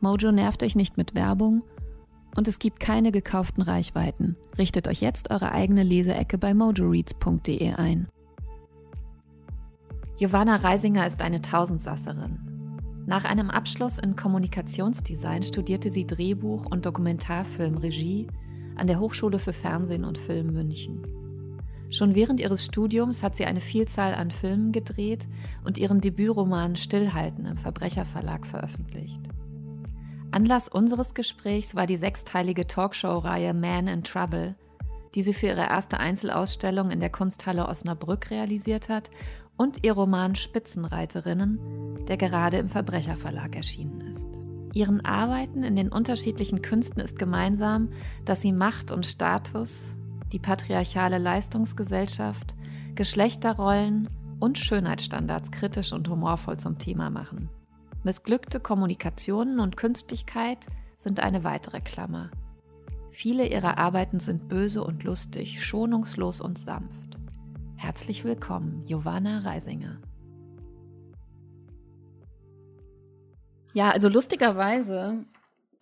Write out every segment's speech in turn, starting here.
Mojo nervt euch nicht mit Werbung und es gibt keine gekauften Reichweiten. Richtet euch jetzt eure eigene Leseecke bei mojoreads.de ein. Giovanna Reisinger ist eine Tausendsasserin. Nach einem Abschluss in Kommunikationsdesign studierte sie Drehbuch und Dokumentarfilmregie an der Hochschule für Fernsehen und Film München. Schon während ihres Studiums hat sie eine Vielzahl an Filmen gedreht und ihren Debütroman Stillhalten im Verbrecherverlag veröffentlicht. Anlass unseres Gesprächs war die sechsteilige Talkshow-Reihe Man in Trouble, die sie für ihre erste Einzelausstellung in der Kunsthalle Osnabrück realisiert hat, und ihr Roman Spitzenreiterinnen, der gerade im Verbrecherverlag erschienen ist. Ihren Arbeiten in den unterschiedlichen Künsten ist gemeinsam, dass sie Macht und Status, die patriarchale Leistungsgesellschaft, Geschlechterrollen und Schönheitsstandards kritisch und humorvoll zum Thema machen. Missglückte Kommunikationen und Künstlichkeit sind eine weitere Klammer. Viele ihrer Arbeiten sind böse und lustig, schonungslos und sanft. Herzlich willkommen, Giovanna Reisinger. Ja, also lustigerweise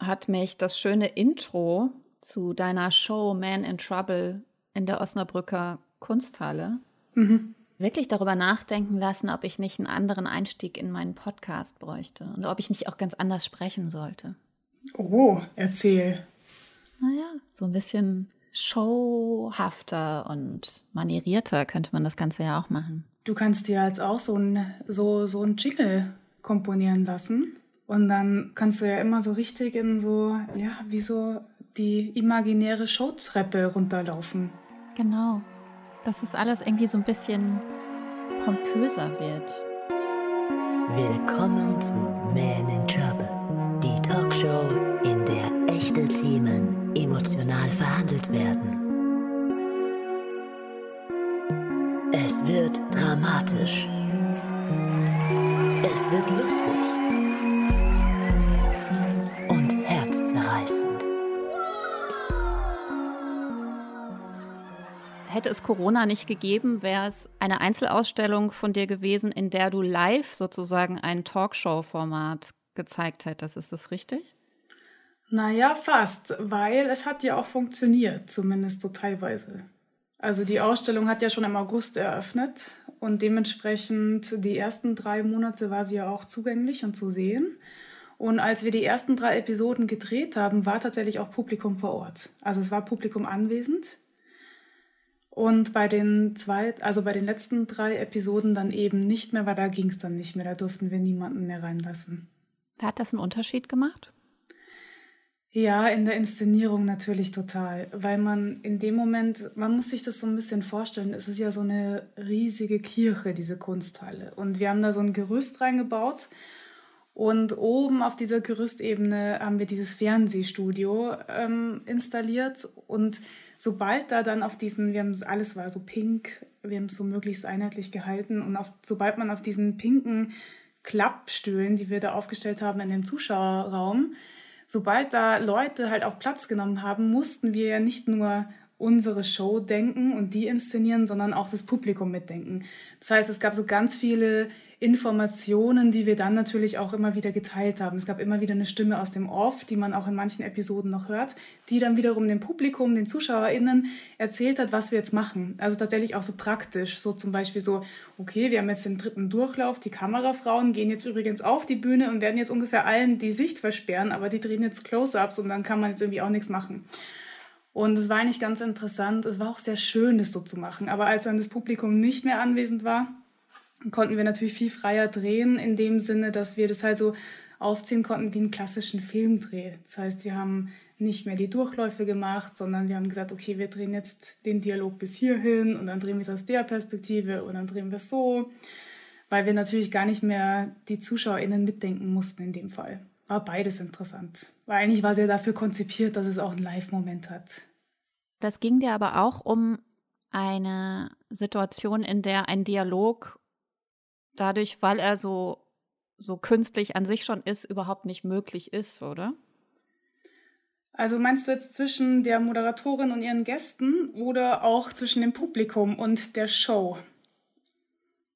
hat mich das schöne Intro zu deiner Show Man in Trouble in der Osnabrücker Kunsthalle mhm wirklich darüber nachdenken lassen, ob ich nicht einen anderen Einstieg in meinen Podcast bräuchte und ob ich nicht auch ganz anders sprechen sollte. Oh, erzähl. Naja, so ein bisschen showhafter und manierierter könnte man das Ganze ja auch machen. Du kannst dir jetzt auch so ein, so, so ein Jingle komponieren lassen. Und dann kannst du ja immer so richtig in so, ja, wie so die imaginäre Showtreppe runterlaufen. Genau dass es alles irgendwie so ein bisschen pompöser wird. Willkommen zu Man in Trouble, die Talkshow, in der echte Themen emotional verhandelt werden. Es wird dramatisch. Es wird lustig. Hätte es Corona nicht gegeben, wäre es eine Einzelausstellung von dir gewesen, in der du live sozusagen ein Talkshow-Format gezeigt hättest. Ist das richtig? Naja, fast, weil es hat ja auch funktioniert, zumindest so teilweise. Also die Ausstellung hat ja schon im August eröffnet und dementsprechend die ersten drei Monate war sie ja auch zugänglich und zu sehen. Und als wir die ersten drei Episoden gedreht haben, war tatsächlich auch Publikum vor Ort. Also es war Publikum anwesend. Und bei den zwei, also bei den letzten drei Episoden dann eben nicht mehr, weil da ging es dann nicht mehr. Da durften wir niemanden mehr reinlassen. Hat das einen Unterschied gemacht? Ja, in der Inszenierung natürlich total, weil man in dem Moment, man muss sich das so ein bisschen vorstellen, es ist ja so eine riesige Kirche, diese Kunsthalle. Und wir haben da so ein Gerüst reingebaut und oben auf dieser Gerüstebene haben wir dieses Fernsehstudio ähm, installiert. Und sobald da dann auf diesen, wir haben alles war so pink, wir haben es so möglichst einheitlich gehalten. Und auf, sobald man auf diesen pinken Klappstühlen, die wir da aufgestellt haben in dem Zuschauerraum, sobald da Leute halt auch Platz genommen haben, mussten wir ja nicht nur unsere Show denken und die inszenieren, sondern auch das Publikum mitdenken. Das heißt, es gab so ganz viele Informationen, die wir dann natürlich auch immer wieder geteilt haben. Es gab immer wieder eine Stimme aus dem Off, die man auch in manchen Episoden noch hört, die dann wiederum dem Publikum, den ZuschauerInnen erzählt hat, was wir jetzt machen. Also tatsächlich auch so praktisch. So zum Beispiel so, okay, wir haben jetzt den dritten Durchlauf, die Kamerafrauen gehen jetzt übrigens auf die Bühne und werden jetzt ungefähr allen die Sicht versperren, aber die drehen jetzt Close-Ups und dann kann man jetzt irgendwie auch nichts machen. Und es war eigentlich ganz interessant. Es war auch sehr schön, das so zu machen. Aber als dann das Publikum nicht mehr anwesend war, konnten wir natürlich viel freier drehen, in dem Sinne, dass wir das halt so aufziehen konnten wie einen klassischen Filmdreh. Das heißt, wir haben nicht mehr die Durchläufe gemacht, sondern wir haben gesagt, okay, wir drehen jetzt den Dialog bis hierhin und dann drehen wir es aus der Perspektive und dann drehen wir es so, weil wir natürlich gar nicht mehr die ZuschauerInnen mitdenken mussten in dem Fall. War beides interessant. Weil eigentlich war es ja dafür konzipiert, dass es auch einen Live-Moment hat. Das ging dir aber auch um eine Situation, in der ein Dialog dadurch, weil er so, so künstlich an sich schon ist, überhaupt nicht möglich ist, oder? Also meinst du jetzt zwischen der Moderatorin und ihren Gästen oder auch zwischen dem Publikum und der Show?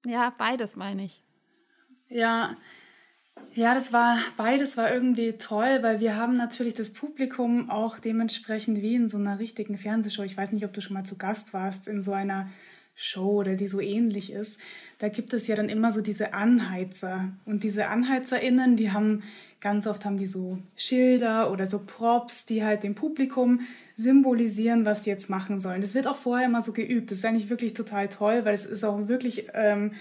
Ja, beides meine ich. Ja, ja, das war beides war irgendwie toll, weil wir haben natürlich das Publikum auch dementsprechend wie in so einer richtigen Fernsehshow. Ich weiß nicht, ob du schon mal zu Gast warst in so einer Show oder die so ähnlich ist, da gibt es ja dann immer so diese Anheizer. Und diese AnheizerInnen, die haben ganz oft haben die so Schilder oder so Props, die halt dem Publikum symbolisieren, was sie jetzt machen sollen. Das wird auch vorher immer so geübt. Das ist eigentlich wirklich total toll, weil es ist auch wirklich ähm,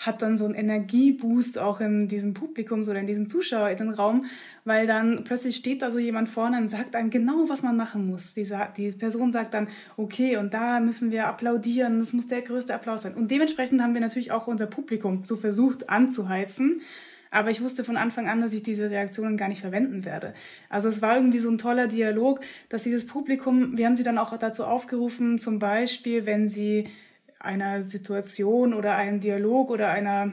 hat dann so einen Energieboost auch in diesem Publikum oder in diesem Zuschauerinnenraum, weil dann plötzlich steht da so jemand vorne und sagt einem genau, was man machen muss. Die, die Person sagt dann, okay, und da müssen wir applaudieren, das muss der größte Applaus sein. Und dementsprechend haben wir natürlich auch unser Publikum so versucht anzuheizen. Aber ich wusste von Anfang an, dass ich diese Reaktionen gar nicht verwenden werde. Also es war irgendwie so ein toller Dialog, dass dieses Publikum, wir haben sie dann auch dazu aufgerufen, zum Beispiel, wenn sie einer Situation oder einem Dialog oder einer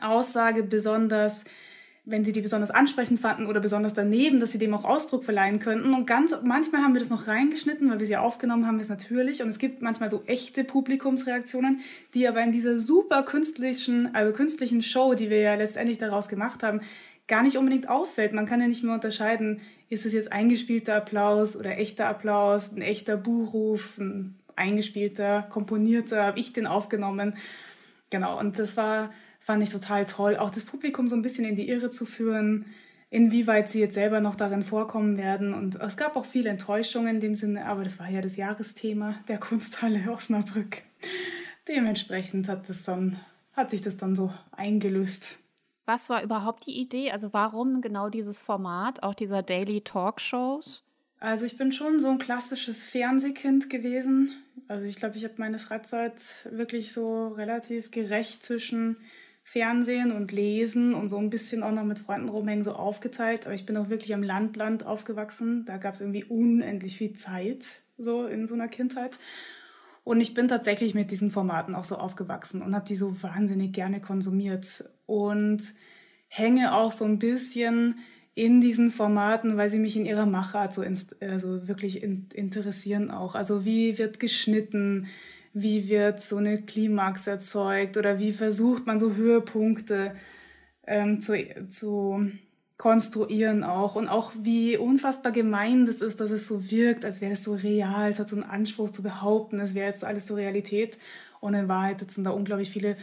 Aussage besonders, wenn sie die besonders ansprechend fanden oder besonders daneben, dass sie dem auch Ausdruck verleihen könnten. Und ganz manchmal haben wir das noch reingeschnitten, weil wir sie aufgenommen haben, ist natürlich. Und es gibt manchmal so echte Publikumsreaktionen, die aber in dieser super künstlichen, also künstlichen Show, die wir ja letztendlich daraus gemacht haben, gar nicht unbedingt auffällt. Man kann ja nicht mehr unterscheiden, ist es jetzt eingespielter Applaus oder echter Applaus, ein echter Buchruf, ein eingespielter, komponierter, habe ich den aufgenommen. Genau, und das war, fand ich total toll, auch das Publikum so ein bisschen in die Irre zu führen, inwieweit sie jetzt selber noch darin vorkommen werden. Und es gab auch viele Enttäuschungen in dem Sinne, aber das war ja das Jahresthema der Kunsthalle Osnabrück. Dementsprechend hat, das dann, hat sich das dann so eingelöst. Was war überhaupt die Idee? Also warum genau dieses Format, auch dieser Daily Talkshows? Also ich bin schon so ein klassisches Fernsehkind gewesen. Also ich glaube, ich habe meine Freizeit wirklich so relativ gerecht zwischen Fernsehen und Lesen und so ein bisschen auch noch mit Freunden rumhängen so aufgeteilt. Aber ich bin auch wirklich am Landland aufgewachsen. Da gab es irgendwie unendlich viel Zeit so in so einer Kindheit. Und ich bin tatsächlich mit diesen Formaten auch so aufgewachsen und habe die so wahnsinnig gerne konsumiert und hänge auch so ein bisschen in diesen Formaten, weil sie mich in ihrer Machart so also wirklich in, interessieren auch. Also wie wird geschnitten, wie wird so eine Klimax erzeugt oder wie versucht man so Höhepunkte ähm, zu, zu konstruieren auch und auch wie unfassbar gemein das ist, dass es so wirkt, als wäre es so real, es hat so einen Anspruch zu behaupten, es wäre jetzt alles so Realität und in Wahrheit sitzen da unglaublich viele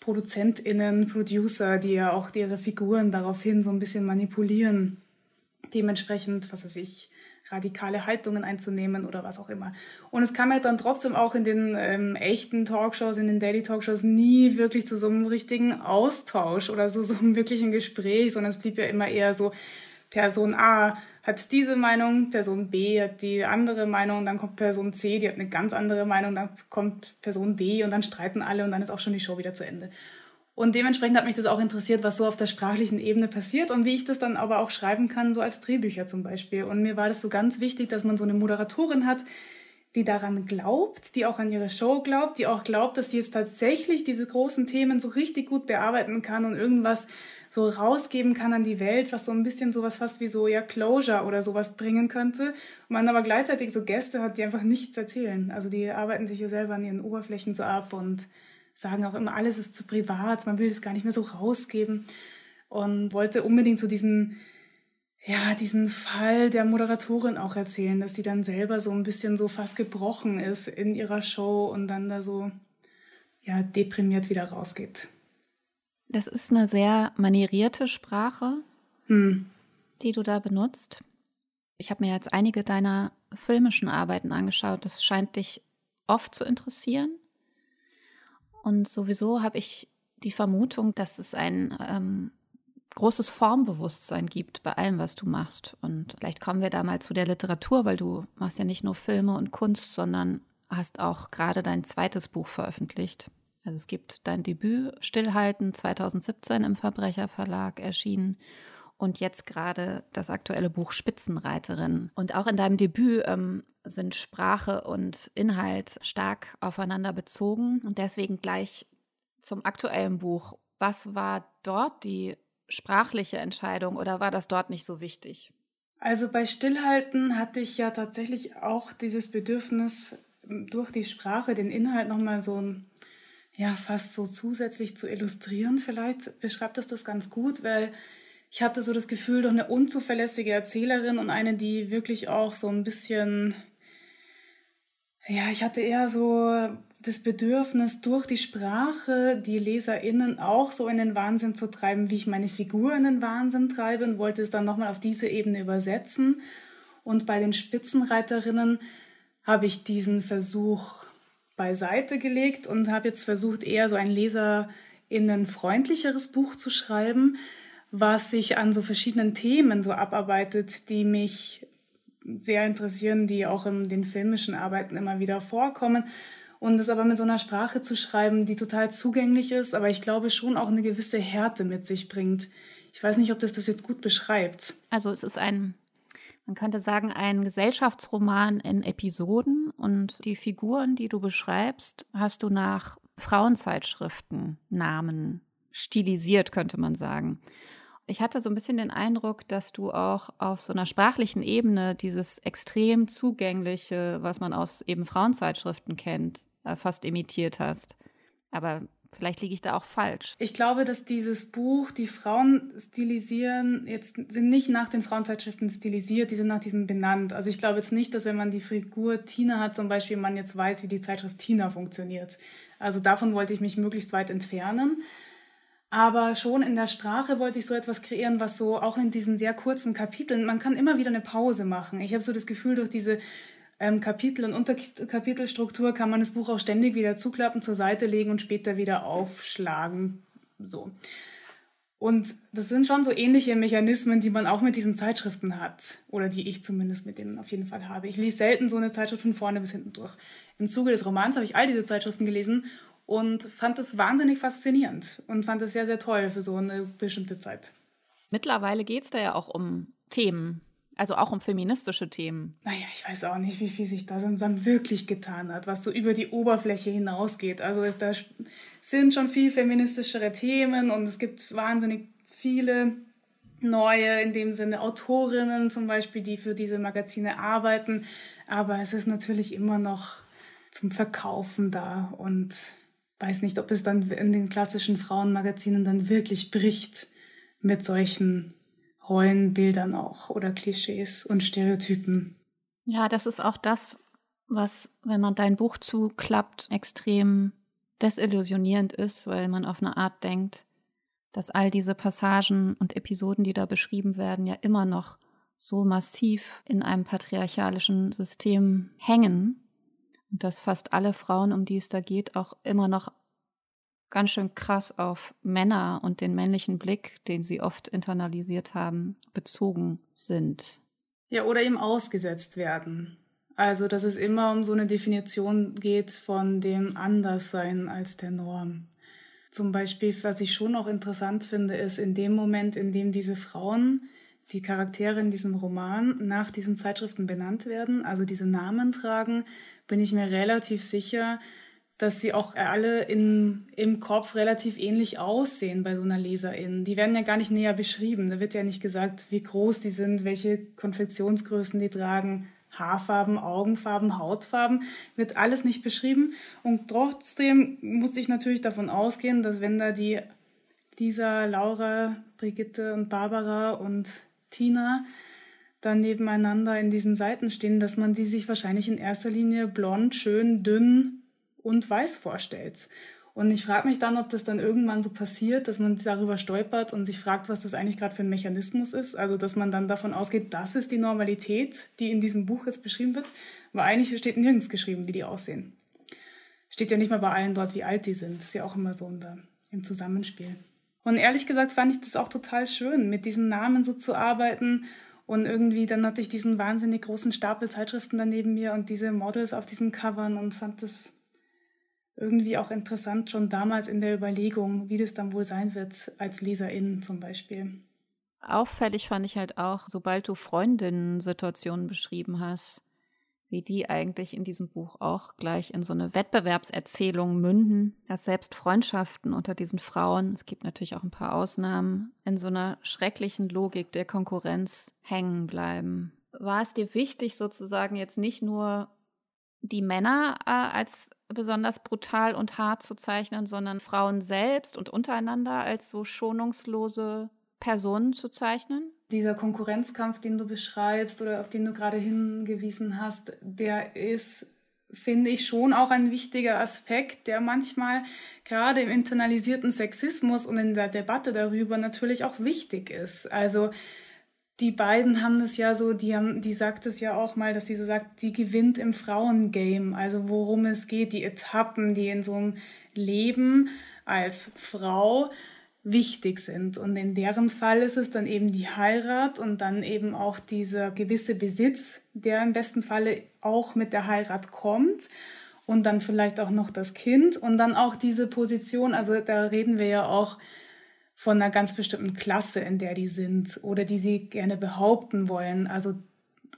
ProduzentInnen, Producer, die ja auch ihre Figuren daraufhin so ein bisschen manipulieren. Dementsprechend, was weiß ich, radikale Haltungen einzunehmen oder was auch immer. Und es kam halt dann trotzdem auch in den ähm, echten Talkshows, in den Daily Talkshows nie wirklich zu so einem richtigen Austausch oder so, so einem wirklichen Gespräch, sondern es blieb ja immer eher so, Person A hat diese Meinung, Person B hat die andere Meinung, dann kommt Person C, die hat eine ganz andere Meinung, dann kommt Person D und dann streiten alle und dann ist auch schon die Show wieder zu Ende. Und dementsprechend hat mich das auch interessiert, was so auf der sprachlichen Ebene passiert und wie ich das dann aber auch schreiben kann, so als Drehbücher zum Beispiel. Und mir war das so ganz wichtig, dass man so eine Moderatorin hat, die daran glaubt, die auch an ihre Show glaubt, die auch glaubt, dass sie jetzt tatsächlich diese großen Themen so richtig gut bearbeiten kann und irgendwas so rausgeben kann an die Welt, was so ein bisschen sowas fast wie so ja Closure oder sowas bringen könnte. Man aber gleichzeitig so Gäste hat, die einfach nichts erzählen. Also die arbeiten sich ja selber an ihren Oberflächen so ab und sagen auch immer, alles ist zu privat, man will das gar nicht mehr so rausgeben und wollte unbedingt so diesen ja, diesen Fall der Moderatorin auch erzählen, dass die dann selber so ein bisschen so fast gebrochen ist in ihrer Show und dann da so ja, deprimiert wieder rausgeht. Das ist eine sehr manierierte Sprache, hm. die du da benutzt. Ich habe mir jetzt einige deiner filmischen Arbeiten angeschaut. Das scheint dich oft zu interessieren. Und sowieso habe ich die Vermutung, dass es ein ähm, großes Formbewusstsein gibt bei allem, was du machst. Und vielleicht kommen wir da mal zu der Literatur, weil du machst ja nicht nur Filme und Kunst, sondern hast auch gerade dein zweites Buch veröffentlicht. Also es gibt dein Debüt Stillhalten 2017 im Verbrecherverlag erschienen und jetzt gerade das aktuelle Buch Spitzenreiterin. Und auch in deinem Debüt ähm, sind Sprache und Inhalt stark aufeinander bezogen und deswegen gleich zum aktuellen Buch. Was war dort die sprachliche Entscheidung oder war das dort nicht so wichtig? Also bei Stillhalten hatte ich ja tatsächlich auch dieses Bedürfnis, durch die Sprache den Inhalt nochmal so ja, fast so zusätzlich zu illustrieren. Vielleicht beschreibt das das ganz gut, weil ich hatte so das Gefühl, doch eine unzuverlässige Erzählerin und eine, die wirklich auch so ein bisschen, ja, ich hatte eher so das Bedürfnis, durch die Sprache die LeserInnen auch so in den Wahnsinn zu treiben, wie ich meine Figur in den Wahnsinn treibe und wollte es dann nochmal auf diese Ebene übersetzen. Und bei den Spitzenreiterinnen habe ich diesen Versuch beiseite gelegt und habe jetzt versucht, eher so ein LeserInnen freundlicheres Buch zu schreiben, was sich an so verschiedenen Themen so abarbeitet, die mich sehr interessieren, die auch in den filmischen Arbeiten immer wieder vorkommen und es aber mit so einer Sprache zu schreiben, die total zugänglich ist, aber ich glaube schon auch eine gewisse Härte mit sich bringt. Ich weiß nicht, ob das das jetzt gut beschreibt. Also es ist ein, man könnte sagen, ein Gesellschaftsroman in Episoden und die Figuren, die du beschreibst, hast du nach Frauenzeitschriften Namen stilisiert, könnte man sagen. Ich hatte so ein bisschen den Eindruck, dass du auch auf so einer sprachlichen Ebene dieses extrem zugängliche, was man aus eben Frauenzeitschriften kennt, äh, fast imitiert hast. Aber vielleicht liege ich da auch falsch. Ich glaube, dass dieses Buch, die Frauen stilisieren, jetzt sind nicht nach den Frauenzeitschriften stilisiert, die sind nach diesen benannt. Also ich glaube jetzt nicht, dass wenn man die Figur Tina hat, zum Beispiel, man jetzt weiß, wie die Zeitschrift Tina funktioniert. Also davon wollte ich mich möglichst weit entfernen. Aber schon in der Sprache wollte ich so etwas kreieren, was so auch in diesen sehr kurzen Kapiteln, man kann immer wieder eine Pause machen. Ich habe so das Gefühl, durch diese ähm, Kapitel- und Unterkapitelstruktur kann man das Buch auch ständig wieder zuklappen, zur Seite legen und später wieder aufschlagen. So. Und das sind schon so ähnliche Mechanismen, die man auch mit diesen Zeitschriften hat. Oder die ich zumindest mit denen auf jeden Fall habe. Ich lese selten so eine Zeitschrift von vorne bis hinten durch. Im Zuge des Romans habe ich all diese Zeitschriften gelesen und fand es wahnsinnig faszinierend und fand es sehr, sehr toll für so eine bestimmte Zeit. Mittlerweile geht es da ja auch um Themen, also auch um feministische Themen. Naja, ich weiß auch nicht, wie viel sich da dann wirklich getan hat, was so über die Oberfläche hinausgeht. Also da sind schon viel feministischere Themen und es gibt wahnsinnig viele neue, in dem Sinne Autorinnen zum Beispiel, die für diese Magazine arbeiten. Aber es ist natürlich immer noch zum Verkaufen da und weiß nicht, ob es dann in den klassischen Frauenmagazinen dann wirklich bricht mit solchen Rollenbildern auch oder Klischees und Stereotypen. Ja, das ist auch das, was, wenn man dein Buch zuklappt, extrem desillusionierend ist, weil man auf eine Art denkt, dass all diese Passagen und Episoden, die da beschrieben werden, ja immer noch so massiv in einem patriarchalischen System hängen und dass fast alle Frauen, um die es da geht, auch immer noch ganz schön krass auf Männer und den männlichen Blick, den sie oft internalisiert haben, bezogen sind. Ja, oder eben ausgesetzt werden. Also, dass es immer um so eine Definition geht von dem Anderssein als der Norm. Zum Beispiel, was ich schon auch interessant finde, ist in dem Moment, in dem diese Frauen, die Charaktere in diesem Roman nach diesen Zeitschriften benannt werden, also diese Namen tragen, bin ich mir relativ sicher, dass sie auch alle in, im Kopf relativ ähnlich aussehen bei so einer Leserin. Die werden ja gar nicht näher beschrieben. Da wird ja nicht gesagt, wie groß die sind, welche Konfektionsgrößen die tragen, Haarfarben, Augenfarben, Hautfarben, wird alles nicht beschrieben. Und trotzdem musste ich natürlich davon ausgehen, dass wenn da die Lisa, Laura, Brigitte und Barbara und Tina dann nebeneinander in diesen Seiten stehen, dass man die sich wahrscheinlich in erster Linie blond, schön, dünn und weiß vorstellt. Und ich frage mich dann, ob das dann irgendwann so passiert, dass man darüber stolpert und sich fragt, was das eigentlich gerade für ein Mechanismus ist. Also, dass man dann davon ausgeht, das ist die Normalität, die in diesem Buch jetzt beschrieben wird. weil eigentlich steht nirgends geschrieben, wie die aussehen. Steht ja nicht mal bei allen dort, wie alt die sind. Das ist ja auch immer so im Zusammenspiel. Und ehrlich gesagt fand ich das auch total schön, mit diesen Namen so zu arbeiten. Und irgendwie, dann hatte ich diesen wahnsinnig großen Stapel Zeitschriften daneben mir und diese Models auf diesen Covern und fand das irgendwie auch interessant, schon damals in der Überlegung, wie das dann wohl sein wird, als Leserin zum Beispiel. Auffällig fand ich halt auch, sobald du Freundinnen-Situationen beschrieben hast, wie die eigentlich in diesem Buch auch gleich in so eine Wettbewerbserzählung münden, dass selbst Freundschaften unter diesen Frauen, es gibt natürlich auch ein paar Ausnahmen, in so einer schrecklichen Logik der Konkurrenz hängen bleiben. War es dir wichtig, sozusagen jetzt nicht nur die Männer äh, als besonders brutal und hart zu zeichnen, sondern Frauen selbst und untereinander als so schonungslose Personen zu zeichnen? Dieser Konkurrenzkampf, den du beschreibst oder auf den du gerade hingewiesen hast, der ist, finde ich, schon auch ein wichtiger Aspekt, der manchmal gerade im internalisierten Sexismus und in der Debatte darüber natürlich auch wichtig ist. Also die beiden haben das ja so, die haben, die sagt es ja auch mal, dass sie so sagt, die gewinnt im Frauengame, also worum es geht, die Etappen, die in so einem Leben als Frau wichtig sind. Und in deren Fall ist es dann eben die Heirat und dann eben auch dieser gewisse Besitz, der im besten Falle auch mit der Heirat kommt. Und dann vielleicht auch noch das Kind und dann auch diese Position, also da reden wir ja auch von einer ganz bestimmten Klasse, in der die sind oder die sie gerne behaupten wollen. Also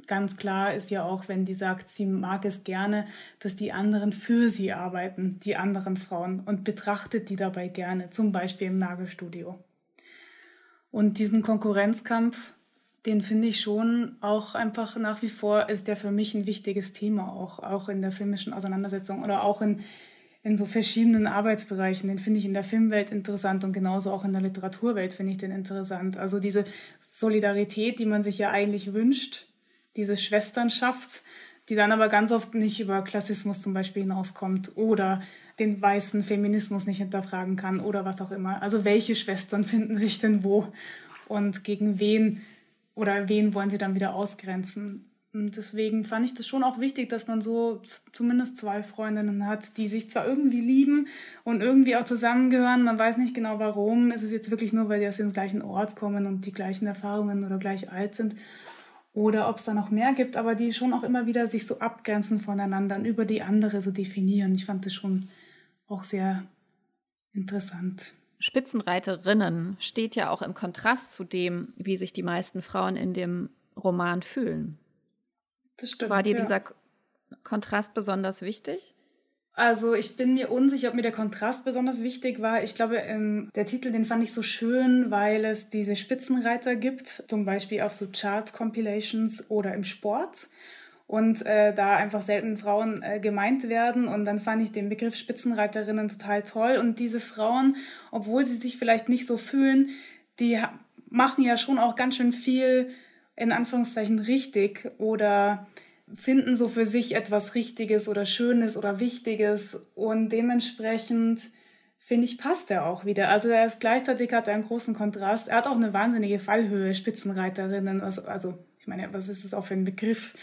ganz klar ist ja auch, wenn die sagt, sie mag es gerne, dass die anderen für sie arbeiten, die anderen Frauen, und betrachtet die dabei gerne, zum Beispiel im Nagelstudio. Und diesen Konkurrenzkampf, den finde ich schon auch einfach nach wie vor ist der für mich ein wichtiges Thema, auch, auch in der filmischen Auseinandersetzung oder auch in, in so verschiedenen Arbeitsbereichen. Den finde ich in der Filmwelt interessant und genauso auch in der Literaturwelt finde ich den interessant. Also diese Solidarität, die man sich ja eigentlich wünscht, diese Schwesternschaft, die dann aber ganz oft nicht über Klassismus zum Beispiel hinauskommt oder den weißen Feminismus nicht hinterfragen kann oder was auch immer. Also welche Schwestern finden sich denn wo und gegen wen oder wen wollen sie dann wieder ausgrenzen? Deswegen fand ich das schon auch wichtig, dass man so zumindest zwei Freundinnen hat, die sich zwar irgendwie lieben und irgendwie auch zusammengehören. Man weiß nicht genau warum. Ist es jetzt wirklich nur, weil die aus dem gleichen Ort kommen und die gleichen Erfahrungen oder gleich alt sind? Oder ob es da noch mehr gibt, aber die schon auch immer wieder sich so abgrenzen voneinander und über die andere so definieren. Ich fand das schon auch sehr interessant. Spitzenreiterinnen steht ja auch im Kontrast zu dem, wie sich die meisten Frauen in dem Roman fühlen. Das stimmt. War dir ja. dieser Kontrast besonders wichtig? Also ich bin mir unsicher, ob mir der Kontrast besonders wichtig war. Ich glaube, ähm, der Titel, den fand ich so schön, weil es diese Spitzenreiter gibt, zum Beispiel auf so Chart-Compilations oder im Sport. Und äh, da einfach selten Frauen äh, gemeint werden. Und dann fand ich den Begriff Spitzenreiterinnen total toll. Und diese Frauen, obwohl sie sich vielleicht nicht so fühlen, die machen ja schon auch ganz schön viel in Anführungszeichen richtig oder finden so für sich etwas Richtiges oder Schönes oder Wichtiges und dementsprechend finde ich, passt er auch wieder. Also er ist gleichzeitig hat er einen großen Kontrast. Er hat auch eine wahnsinnige Fallhöhe, Spitzenreiterinnen. Also, also ich meine, was ist das auch für ein Begriff?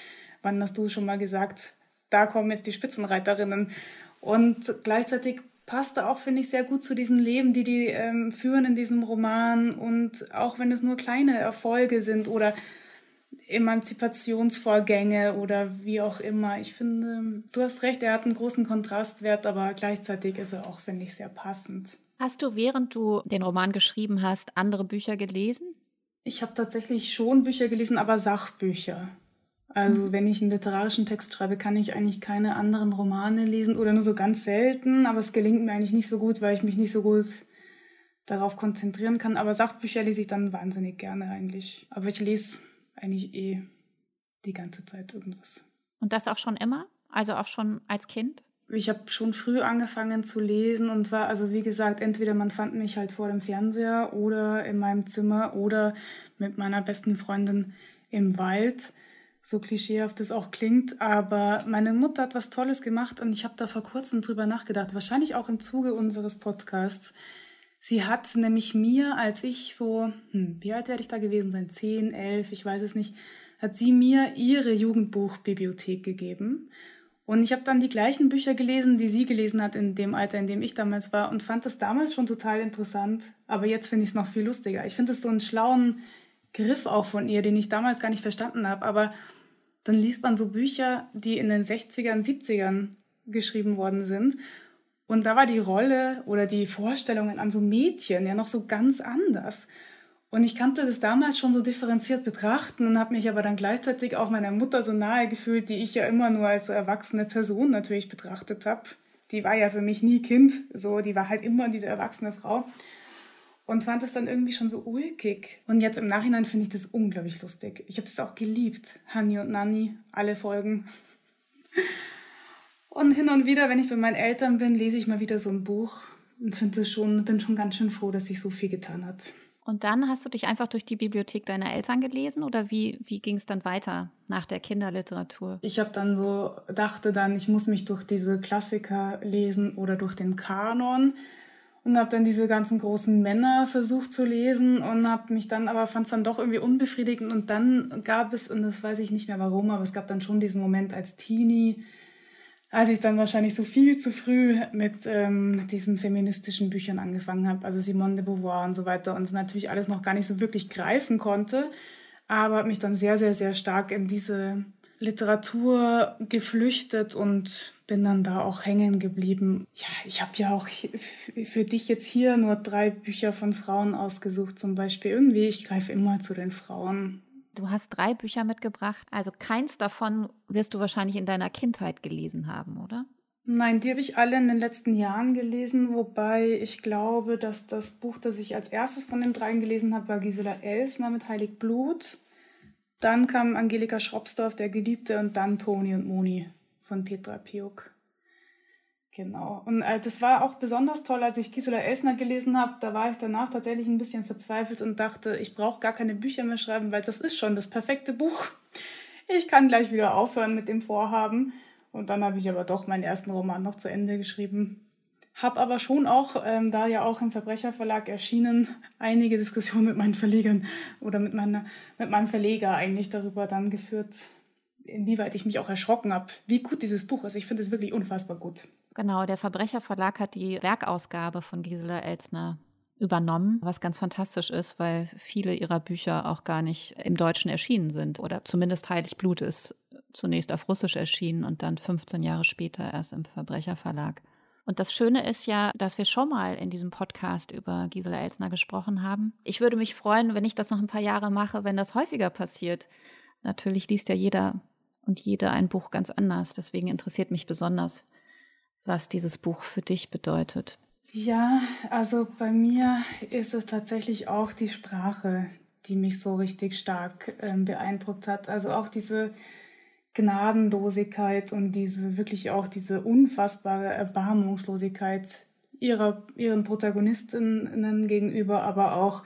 Wann hast du schon mal gesagt, da kommen jetzt die Spitzenreiterinnen? Und gleichzeitig passt er auch, finde ich, sehr gut zu diesem Leben, die die ähm, führen in diesem Roman. Und auch wenn es nur kleine Erfolge sind oder Emanzipationsvorgänge oder wie auch immer. Ich finde, du hast recht, er hat einen großen Kontrastwert, aber gleichzeitig ist er auch, finde ich, sehr passend. Hast du, während du den Roman geschrieben hast, andere Bücher gelesen? Ich habe tatsächlich schon Bücher gelesen, aber Sachbücher. Also mhm. wenn ich einen literarischen Text schreibe, kann ich eigentlich keine anderen Romane lesen oder nur so ganz selten, aber es gelingt mir eigentlich nicht so gut, weil ich mich nicht so gut darauf konzentrieren kann. Aber Sachbücher lese ich dann wahnsinnig gerne eigentlich. Aber ich lese eigentlich eh die ganze Zeit irgendwas. Und das auch schon immer? Also auch schon als Kind? Ich habe schon früh angefangen zu lesen und war, also wie gesagt, entweder man fand mich halt vor dem Fernseher oder in meinem Zimmer oder mit meiner besten Freundin im Wald so klischeehaft es auch klingt, aber meine Mutter hat was Tolles gemacht und ich habe da vor kurzem drüber nachgedacht, wahrscheinlich auch im Zuge unseres Podcasts. Sie hat nämlich mir, als ich so, hm, wie alt werde ich da gewesen sein, zehn, elf, ich weiß es nicht, hat sie mir ihre Jugendbuchbibliothek gegeben. Und ich habe dann die gleichen Bücher gelesen, die sie gelesen hat in dem Alter, in dem ich damals war und fand das damals schon total interessant. Aber jetzt finde ich es noch viel lustiger. Ich finde es so einen schlauen Griff auch von ihr, den ich damals gar nicht verstanden habe. Aber dann liest man so Bücher, die in den 60ern, 70ern geschrieben worden sind. Und da war die Rolle oder die Vorstellungen an so Mädchen ja noch so ganz anders. Und ich kannte das damals schon so differenziert betrachten und habe mich aber dann gleichzeitig auch meiner Mutter so nahe gefühlt, die ich ja immer nur als so erwachsene Person natürlich betrachtet habe. Die war ja für mich nie Kind, so die war halt immer diese erwachsene Frau und fand es dann irgendwie schon so ulkig. Und jetzt im Nachhinein finde ich das unglaublich lustig. Ich habe das auch geliebt, Hani und Nani, alle Folgen. Und hin und wieder, wenn ich bei meinen Eltern bin, lese ich mal wieder so ein Buch und finde es schon, bin schon ganz schön froh, dass sich so viel getan hat. Und dann hast du dich einfach durch die Bibliothek deiner Eltern gelesen oder wie, wie ging es dann weiter nach der Kinderliteratur? Ich habe dann so, dachte dann, ich muss mich durch diese Klassiker lesen oder durch den Kanon und habe dann diese ganzen großen Männer versucht zu lesen und habe mich dann aber fand es dann doch irgendwie unbefriedigend und dann gab es und das weiß ich nicht mehr warum, aber es gab dann schon diesen Moment als Teenie, als ich dann wahrscheinlich so viel zu früh mit ähm, diesen feministischen Büchern angefangen habe, also Simone de Beauvoir und so weiter und es natürlich alles noch gar nicht so wirklich greifen konnte, aber mich dann sehr sehr sehr stark in diese Literatur geflüchtet und bin dann da auch hängen geblieben. Ja, ich habe ja auch für dich jetzt hier nur drei Bücher von Frauen ausgesucht zum Beispiel. Irgendwie, ich greife immer zu den Frauen. Du hast drei Bücher mitgebracht. Also keins davon wirst du wahrscheinlich in deiner Kindheit gelesen haben, oder? Nein, die habe ich alle in den letzten Jahren gelesen, wobei ich glaube, dass das Buch, das ich als erstes von den dreien gelesen habe, war Gisela Elsner mit Heilig Blut. Dann kam Angelika Schropsdorf, der Geliebte, und dann Toni und Moni von Petra Piuk. Genau. Und äh, das war auch besonders toll, als ich Gisela Elsner gelesen habe. Da war ich danach tatsächlich ein bisschen verzweifelt und dachte, ich brauche gar keine Bücher mehr schreiben, weil das ist schon das perfekte Buch. Ich kann gleich wieder aufhören mit dem Vorhaben. Und dann habe ich aber doch meinen ersten Roman noch zu Ende geschrieben. Habe aber schon auch, ähm, da ja auch im Verbrecherverlag erschienen, einige Diskussionen mit meinen Verlegern oder mit, meiner, mit meinem Verleger eigentlich darüber dann geführt, inwieweit ich mich auch erschrocken habe, wie gut dieses Buch ist. Ich finde es wirklich unfassbar gut. Genau, der Verbrecherverlag hat die Werkausgabe von Gisela Elsner übernommen, was ganz fantastisch ist, weil viele ihrer Bücher auch gar nicht im Deutschen erschienen sind. Oder zumindest Heilig Blut ist zunächst auf Russisch erschienen und dann 15 Jahre später erst im Verbrecherverlag. Und das Schöne ist ja, dass wir schon mal in diesem Podcast über Gisela Elsner gesprochen haben. Ich würde mich freuen, wenn ich das noch ein paar Jahre mache, wenn das häufiger passiert. Natürlich liest ja jeder und jede ein Buch ganz anders. Deswegen interessiert mich besonders, was dieses Buch für dich bedeutet. Ja, also bei mir ist es tatsächlich auch die Sprache, die mich so richtig stark äh, beeindruckt hat. Also auch diese Gnadenlosigkeit und diese wirklich auch diese unfassbare Erbarmungslosigkeit ihrer, ihren Protagonistinnen gegenüber, aber auch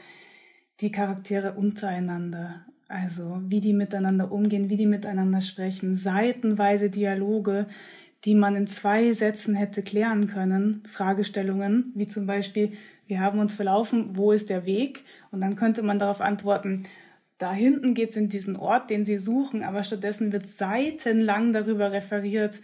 die Charaktere untereinander. Also wie die miteinander umgehen, wie die miteinander sprechen, seitenweise Dialoge, die man in zwei Sätzen hätte klären können, Fragestellungen, wie zum Beispiel, wir haben uns verlaufen, wo ist der Weg? Und dann könnte man darauf antworten, da hinten geht es in diesen Ort, den sie suchen, aber stattdessen wird seitenlang darüber referiert,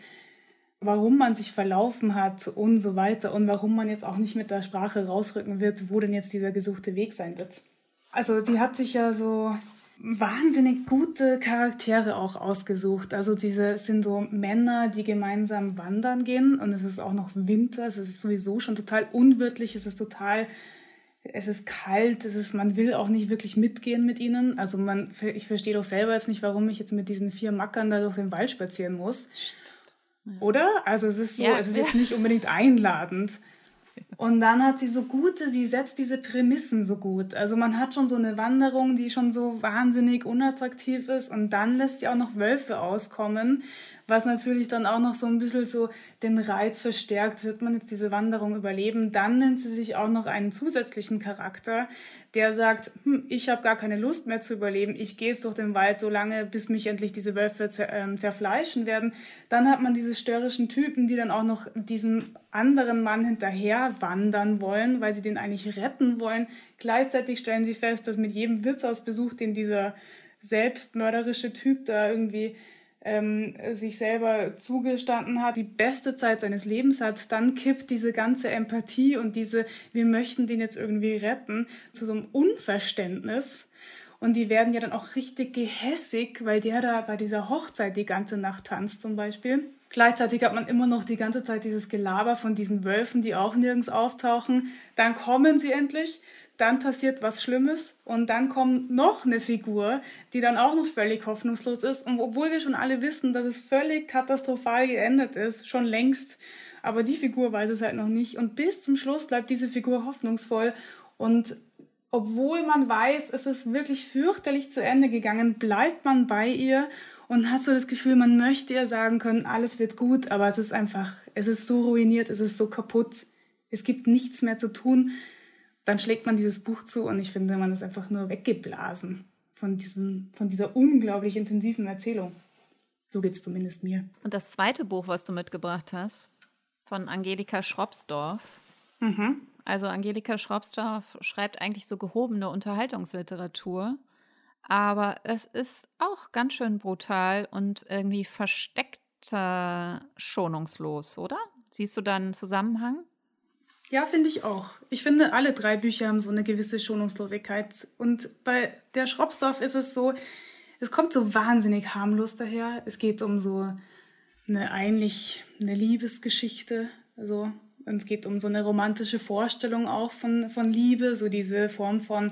warum man sich verlaufen hat und so weiter und warum man jetzt auch nicht mit der Sprache rausrücken wird, wo denn jetzt dieser gesuchte Weg sein wird. Also die hat sich ja so wahnsinnig gute Charaktere auch ausgesucht. Also diese sind so Männer, die gemeinsam wandern gehen und es ist auch noch Winter, es ist sowieso schon total unwirtlich, es ist total es ist kalt, es ist, man will auch nicht wirklich mitgehen mit ihnen. Also man, ich verstehe doch selber jetzt nicht, warum ich jetzt mit diesen vier Mackern da durch den Wald spazieren muss. Ja. Oder? Also es ist so, ja, es ist ja. jetzt nicht unbedingt einladend. Und dann hat sie so gute, sie setzt diese Prämissen so gut. Also man hat schon so eine Wanderung, die schon so wahnsinnig unattraktiv ist und dann lässt sie auch noch Wölfe auskommen was natürlich dann auch noch so ein bisschen so den Reiz verstärkt, wird man jetzt diese Wanderung überleben. Dann nimmt sie sich auch noch einen zusätzlichen Charakter, der sagt, hm, ich habe gar keine Lust mehr zu überleben, ich gehe jetzt durch den Wald so lange, bis mich endlich diese Wölfe zer äh, zerfleischen werden. Dann hat man diese störrischen Typen, die dann auch noch diesem anderen Mann hinterher wandern wollen, weil sie den eigentlich retten wollen. Gleichzeitig stellen sie fest, dass mit jedem Wirtshausbesuch, den dieser selbstmörderische Typ da irgendwie ähm, sich selber zugestanden hat, die beste Zeit seines Lebens hat, dann kippt diese ganze Empathie und diese, wir möchten den jetzt irgendwie retten, zu so einem Unverständnis. Und die werden ja dann auch richtig gehässig, weil der da bei dieser Hochzeit die ganze Nacht tanzt zum Beispiel. Gleichzeitig hat man immer noch die ganze Zeit dieses Gelaber von diesen Wölfen, die auch nirgends auftauchen. Dann kommen sie endlich dann passiert was Schlimmes und dann kommt noch eine Figur, die dann auch noch völlig hoffnungslos ist. Und obwohl wir schon alle wissen, dass es völlig katastrophal geendet ist, schon längst, aber die Figur weiß es halt noch nicht. Und bis zum Schluss bleibt diese Figur hoffnungsvoll. Und obwohl man weiß, es ist wirklich fürchterlich zu Ende gegangen, bleibt man bei ihr und hat so das Gefühl, man möchte ihr sagen können, alles wird gut, aber es ist einfach, es ist so ruiniert, es ist so kaputt. Es gibt nichts mehr zu tun dann schlägt man dieses Buch zu und ich finde, man ist einfach nur weggeblasen von, diesem, von dieser unglaublich intensiven Erzählung. So geht es zumindest mir. Und das zweite Buch, was du mitgebracht hast, von Angelika Schropsdorf. Mhm. Also Angelika Schropsdorf schreibt eigentlich so gehobene Unterhaltungsliteratur, aber es ist auch ganz schön brutal und irgendwie versteckt schonungslos, oder? Siehst du da einen Zusammenhang? Ja, finde ich auch. Ich finde, alle drei Bücher haben so eine gewisse Schonungslosigkeit. Und bei der Schropsdorf ist es so, es kommt so wahnsinnig harmlos daher. Es geht um so eine eigentlich eine Liebesgeschichte. Also, und es geht um so eine romantische Vorstellung auch von, von Liebe, so diese Form von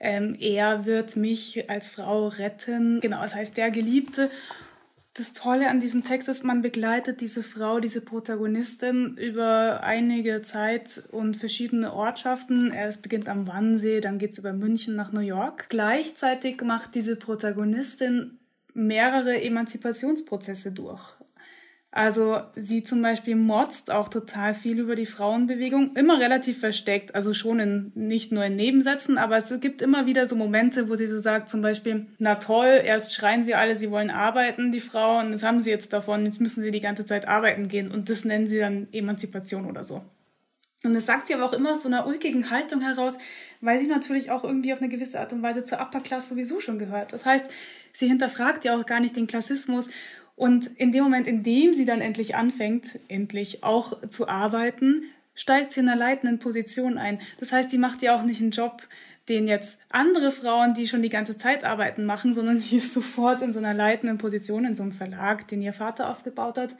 ähm, er wird mich als Frau retten. Genau, das heißt der Geliebte das Tolle an diesem Text ist, man begleitet diese Frau, diese Protagonistin über einige Zeit und verschiedene Ortschaften. Es beginnt am Wannsee, dann geht es über München nach New York. Gleichzeitig macht diese Protagonistin mehrere Emanzipationsprozesse durch. Also sie zum Beispiel motzt auch total viel über die Frauenbewegung, immer relativ versteckt, also schon in, nicht nur in Nebensätzen, aber es gibt immer wieder so Momente, wo sie so sagt zum Beispiel, na toll, erst schreien sie alle, sie wollen arbeiten, die Frauen, das haben sie jetzt davon, jetzt müssen sie die ganze Zeit arbeiten gehen und das nennen sie dann Emanzipation oder so. Und das sagt sie aber auch immer aus so einer ulkigen Haltung heraus, weil sie natürlich auch irgendwie auf eine gewisse Art und Weise zur Upper Class sowieso schon gehört. Das heißt, sie hinterfragt ja auch gar nicht den Klassismus und in dem Moment, in dem sie dann endlich anfängt, endlich auch zu arbeiten, steigt sie in einer leitenden Position ein. Das heißt, die macht ja auch nicht einen Job, den jetzt andere Frauen, die schon die ganze Zeit arbeiten, machen, sondern sie ist sofort in so einer leitenden Position in so einem Verlag, den ihr Vater aufgebaut hat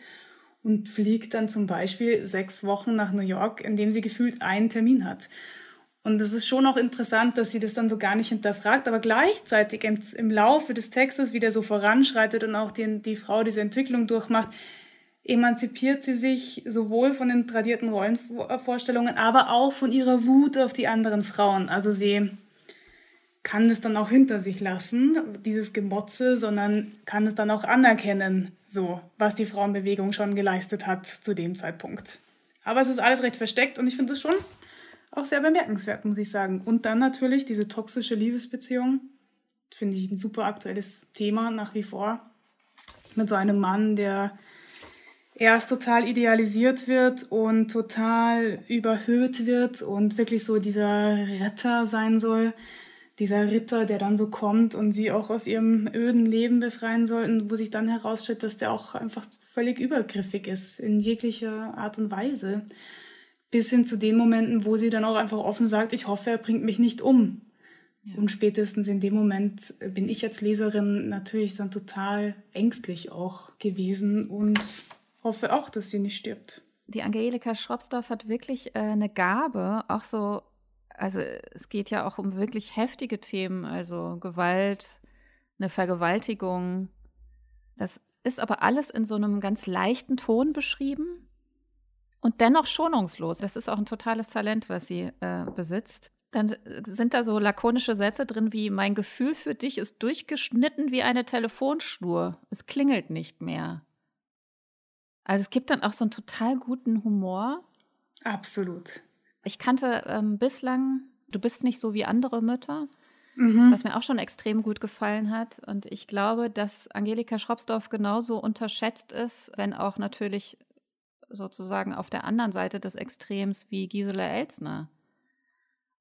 und fliegt dann zum Beispiel sechs Wochen nach New York, in dem sie gefühlt einen Termin hat. Und es ist schon auch interessant, dass sie das dann so gar nicht hinterfragt, aber gleichzeitig im, im Laufe des Textes wieder so voranschreitet und auch die, die Frau diese Entwicklung durchmacht, emanzipiert sie sich sowohl von den tradierten Rollenvorstellungen, aber auch von ihrer Wut auf die anderen Frauen. Also sie kann es dann auch hinter sich lassen, dieses Gemotze, sondern kann es dann auch anerkennen, so, was die Frauenbewegung schon geleistet hat zu dem Zeitpunkt. Aber es ist alles recht versteckt und ich finde es schon auch sehr bemerkenswert, muss ich sagen. Und dann natürlich diese toxische Liebesbeziehung. Finde ich ein super aktuelles Thema nach wie vor. Mit so einem Mann, der erst total idealisiert wird und total überhöht wird und wirklich so dieser Retter sein soll. Dieser Ritter, der dann so kommt und sie auch aus ihrem öden Leben befreien soll und wo sich dann herausstellt, dass der auch einfach völlig übergriffig ist in jeglicher Art und Weise bis hin zu den Momenten, wo sie dann auch einfach offen sagt, ich hoffe, er bringt mich nicht um. Ja. Und spätestens in dem Moment bin ich als Leserin natürlich dann total ängstlich auch gewesen und hoffe auch, dass sie nicht stirbt. Die Angelika Schropsdorf hat wirklich äh, eine Gabe, auch so also es geht ja auch um wirklich heftige Themen, also Gewalt, eine Vergewaltigung. Das ist aber alles in so einem ganz leichten Ton beschrieben und dennoch schonungslos. Das ist auch ein totales Talent, was sie äh, besitzt. Dann sind da so lakonische Sätze drin wie Mein Gefühl für dich ist durchgeschnitten wie eine Telefonschnur. Es klingelt nicht mehr. Also es gibt dann auch so einen total guten Humor. Absolut. Ich kannte ähm, bislang, du bist nicht so wie andere Mütter, mhm. was mir auch schon extrem gut gefallen hat. Und ich glaube, dass Angelika Schropsdorf genauso unterschätzt ist, wenn auch natürlich sozusagen auf der anderen Seite des Extrems wie Gisela Elsner.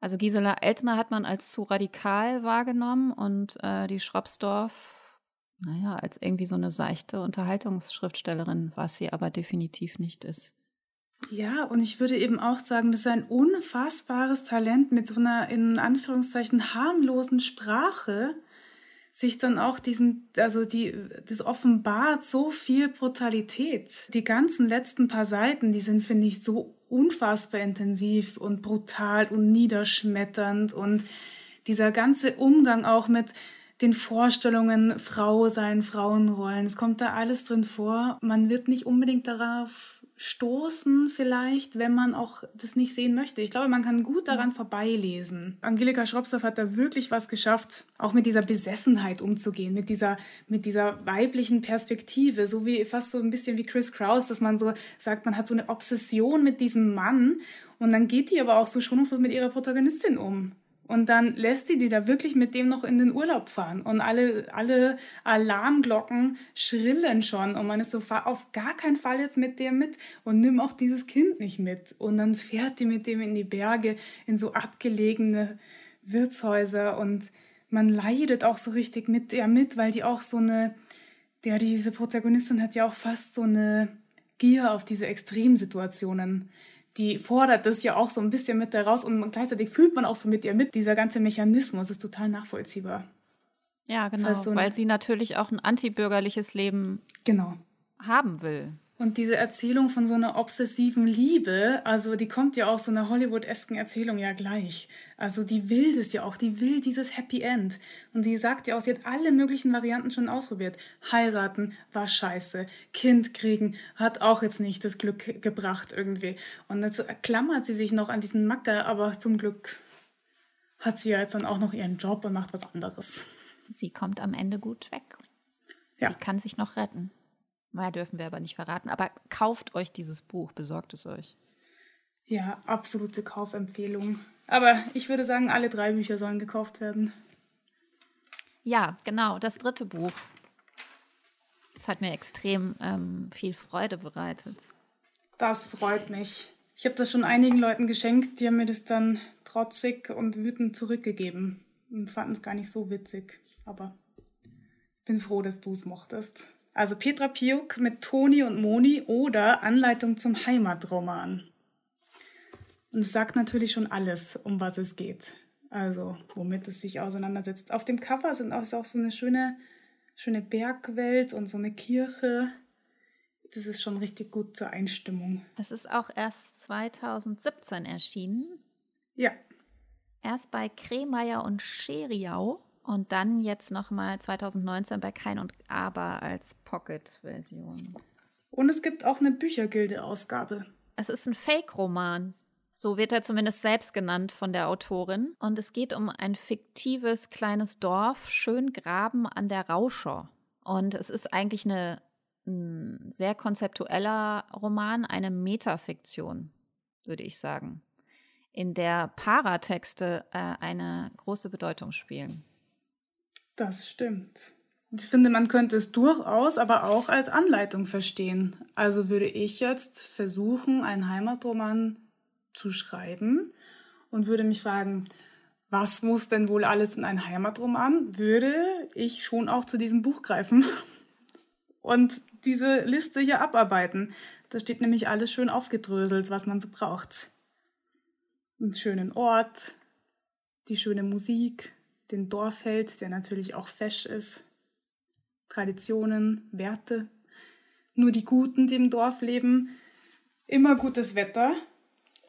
Also Gisela Elsner hat man als zu radikal wahrgenommen und äh, die Schropsdorf, naja, als irgendwie so eine seichte Unterhaltungsschriftstellerin, was sie aber definitiv nicht ist. Ja, und ich würde eben auch sagen, das ist ein unfassbares Talent mit so einer in Anführungszeichen harmlosen Sprache, sich dann auch diesen, also die, das offenbart so viel Brutalität. Die ganzen letzten paar Seiten, die sind, finde ich, so unfassbar intensiv und brutal und niederschmetternd und dieser ganze Umgang auch mit den Vorstellungen Frau sein, Frauenrollen, es kommt da alles drin vor. Man wird nicht unbedingt darauf stoßen vielleicht, wenn man auch das nicht sehen möchte. Ich glaube, man kann gut daran vorbeilesen. Angelika Schropsdorf hat da wirklich was geschafft, auch mit dieser Besessenheit umzugehen, mit dieser, mit dieser weiblichen Perspektive, so wie fast so ein bisschen wie Chris Kraus, dass man so sagt, man hat so eine Obsession mit diesem Mann und dann geht die aber auch so schonungslos mit ihrer Protagonistin um. Und dann lässt die die da wirklich mit dem noch in den Urlaub fahren. Und alle, alle Alarmglocken schrillen schon. Und man ist so, fahr auf gar keinen Fall jetzt mit dem mit und nimm auch dieses Kind nicht mit. Und dann fährt die mit dem in die Berge, in so abgelegene Wirtshäuser. Und man leidet auch so richtig mit der mit, weil die auch so eine, der, diese Protagonistin hat ja auch fast so eine Gier auf diese Extremsituationen die fordert das ja auch so ein bisschen mit daraus und gleichzeitig fühlt man auch so mit ihr mit. Dieser ganze Mechanismus ist total nachvollziehbar. Ja, genau, so weil sie natürlich auch ein antibürgerliches Leben genau. haben will. Und diese Erzählung von so einer obsessiven Liebe, also die kommt ja auch so einer Hollywood-esken Erzählung ja gleich. Also die will das ja auch, die will dieses Happy End. Und sie sagt ja auch, sie hat alle möglichen Varianten schon ausprobiert. Heiraten war scheiße. Kind kriegen hat auch jetzt nicht das Glück gebracht irgendwie. Und dazu klammert sie sich noch an diesen Macker, aber zum Glück hat sie ja jetzt dann auch noch ihren Job und macht was anderes. Sie kommt am Ende gut weg. Ja. Sie kann sich noch retten. Mehr dürfen wir aber nicht verraten. Aber kauft euch dieses Buch, besorgt es euch. Ja, absolute Kaufempfehlung. Aber ich würde sagen, alle drei Bücher sollen gekauft werden. Ja, genau, das dritte Buch. Das hat mir extrem ähm, viel Freude bereitet. Das freut mich. Ich habe das schon einigen Leuten geschenkt, die haben mir das dann trotzig und wütend zurückgegeben und fanden es gar nicht so witzig. Aber ich bin froh, dass du es mochtest. Also Petra Piuk mit Toni und Moni oder Anleitung zum Heimatroman. Und es sagt natürlich schon alles, um was es geht. Also, womit es sich auseinandersetzt. Auf dem Cover sind auch, ist auch so eine schöne, schöne Bergwelt und so eine Kirche. Das ist schon richtig gut zur Einstimmung. Das ist auch erst 2017 erschienen. Ja. Erst bei Kremeyer und Scheriau. Und dann jetzt nochmal 2019 bei Kein und Aber als Pocket-Version. Und es gibt auch eine Büchergilde-Ausgabe. Es ist ein Fake-Roman. So wird er zumindest selbst genannt von der Autorin. Und es geht um ein fiktives kleines Dorf, Schöngraben an der Rauscher. Und es ist eigentlich eine, ein sehr konzeptueller Roman, eine Metafiktion, würde ich sagen, in der Paratexte äh, eine große Bedeutung spielen. Das stimmt. Ich finde, man könnte es durchaus aber auch als Anleitung verstehen. Also würde ich jetzt versuchen, einen Heimatroman zu schreiben und würde mich fragen, was muss denn wohl alles in einen Heimatroman? Würde ich schon auch zu diesem Buch greifen und diese Liste hier abarbeiten. Da steht nämlich alles schön aufgedröselt, was man so braucht. Einen schönen Ort, die schöne Musik, den Dorfheld, der natürlich auch fesch ist, Traditionen, Werte, nur die Guten, die im Dorf leben, immer gutes Wetter.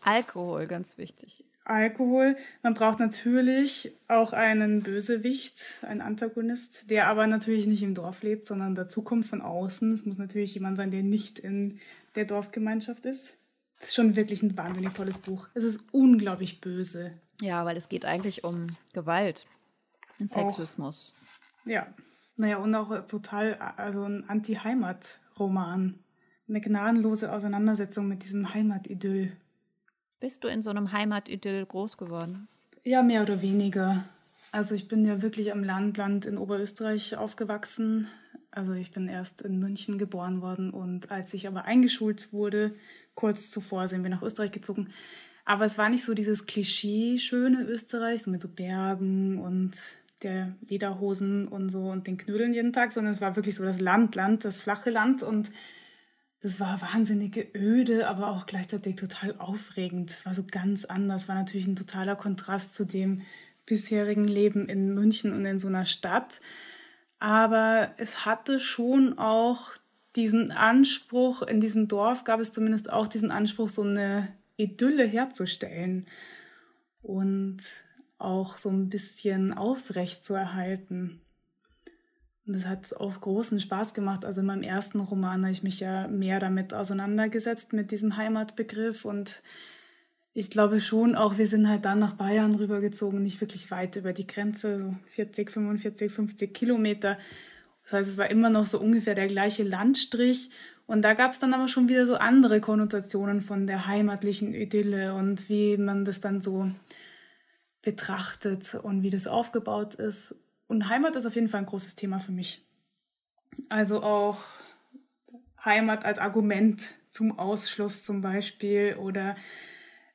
Alkohol, ganz wichtig. Alkohol. Man braucht natürlich auch einen Bösewicht, einen Antagonist, der aber natürlich nicht im Dorf lebt, sondern dazukommt von außen. Es muss natürlich jemand sein, der nicht in der Dorfgemeinschaft ist. Das ist schon wirklich ein wahnsinnig tolles Buch. Es ist unglaublich böse. Ja, weil es geht eigentlich um Gewalt und Sexismus. Auch, ja. Naja, und auch total, also ein Anti-Heimat-Roman. Eine gnadenlose Auseinandersetzung mit diesem Heimatidyll. Bist du in so einem Heimatidyll groß geworden? Ja, mehr oder weniger. Also ich bin ja wirklich am Landland in Oberösterreich aufgewachsen. Also ich bin erst in München geboren worden und als ich aber eingeschult wurde, kurz zuvor sind wir nach Österreich gezogen. Aber es war nicht so dieses Klischee schöne Österreich, so mit so Bergen und der Lederhosen und so und den Knödeln jeden Tag, sondern es war wirklich so das Land, Land, das flache Land und das war wahnsinnige Öde, aber auch gleichzeitig total aufregend. Es war so ganz anders, war natürlich ein totaler Kontrast zu dem bisherigen Leben in München und in so einer Stadt. Aber es hatte schon auch diesen Anspruch, in diesem Dorf gab es zumindest auch diesen Anspruch, so eine Idylle herzustellen und auch so ein bisschen aufrecht zu erhalten. Und das hat auch großen Spaß gemacht. Also in meinem ersten Roman habe ich mich ja mehr damit auseinandergesetzt, mit diesem Heimatbegriff. Und ich glaube schon auch, wir sind halt dann nach Bayern rübergezogen, nicht wirklich weit über die Grenze, so 40, 45, 50 Kilometer. Das heißt, es war immer noch so ungefähr der gleiche Landstrich. Und da gab es dann aber schon wieder so andere Konnotationen von der heimatlichen Idylle und wie man das dann so betrachtet und wie das aufgebaut ist. Und Heimat ist auf jeden Fall ein großes Thema für mich. Also auch Heimat als Argument zum Ausschluss zum Beispiel oder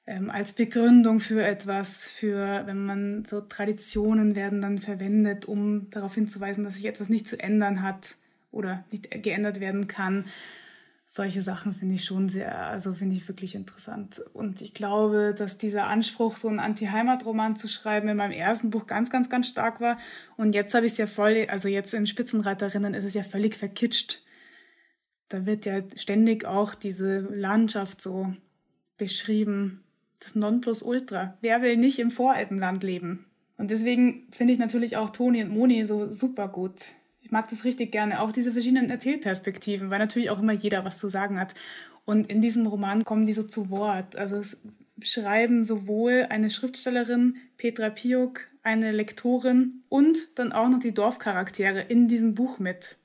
ähm, als Begründung für etwas, für wenn man so Traditionen werden dann verwendet, um darauf hinzuweisen, dass sich etwas nicht zu ändern hat oder nicht geändert werden kann solche Sachen finde ich schon sehr, also finde ich wirklich interessant. Und ich glaube, dass dieser Anspruch, so einen Anti-Heimat-Roman zu schreiben, in meinem ersten Buch ganz, ganz, ganz stark war. Und jetzt habe ich es ja voll, also jetzt in Spitzenreiterinnen ist es ja völlig verkitscht. Da wird ja ständig auch diese Landschaft so beschrieben. Das Nonplusultra. Wer will nicht im Voralpenland leben? Und deswegen finde ich natürlich auch Toni und Moni so super gut ich mag das richtig gerne, auch diese verschiedenen Erzählperspektiven, weil natürlich auch immer jeder was zu sagen hat. Und in diesem Roman kommen die so zu Wort. Also es schreiben sowohl eine Schriftstellerin, Petra Piuk, eine Lektorin und dann auch noch die Dorfcharaktere in diesem Buch mit.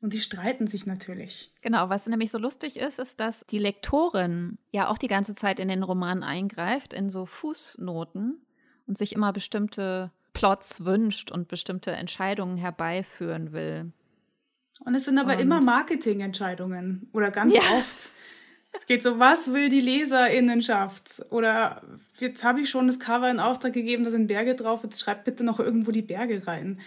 Und die streiten sich natürlich. Genau, was nämlich so lustig ist, ist, dass die Lektorin ja auch die ganze Zeit in den Roman eingreift, in so Fußnoten und sich immer bestimmte Plots wünscht und bestimmte Entscheidungen herbeiführen will. Und es sind aber und immer Marketingentscheidungen oder ganz ja. oft. Es geht so, was will die Leserinnenschaft? Oder jetzt habe ich schon das Cover in Auftrag gegeben, da sind Berge drauf, jetzt schreibt bitte noch irgendwo die Berge rein.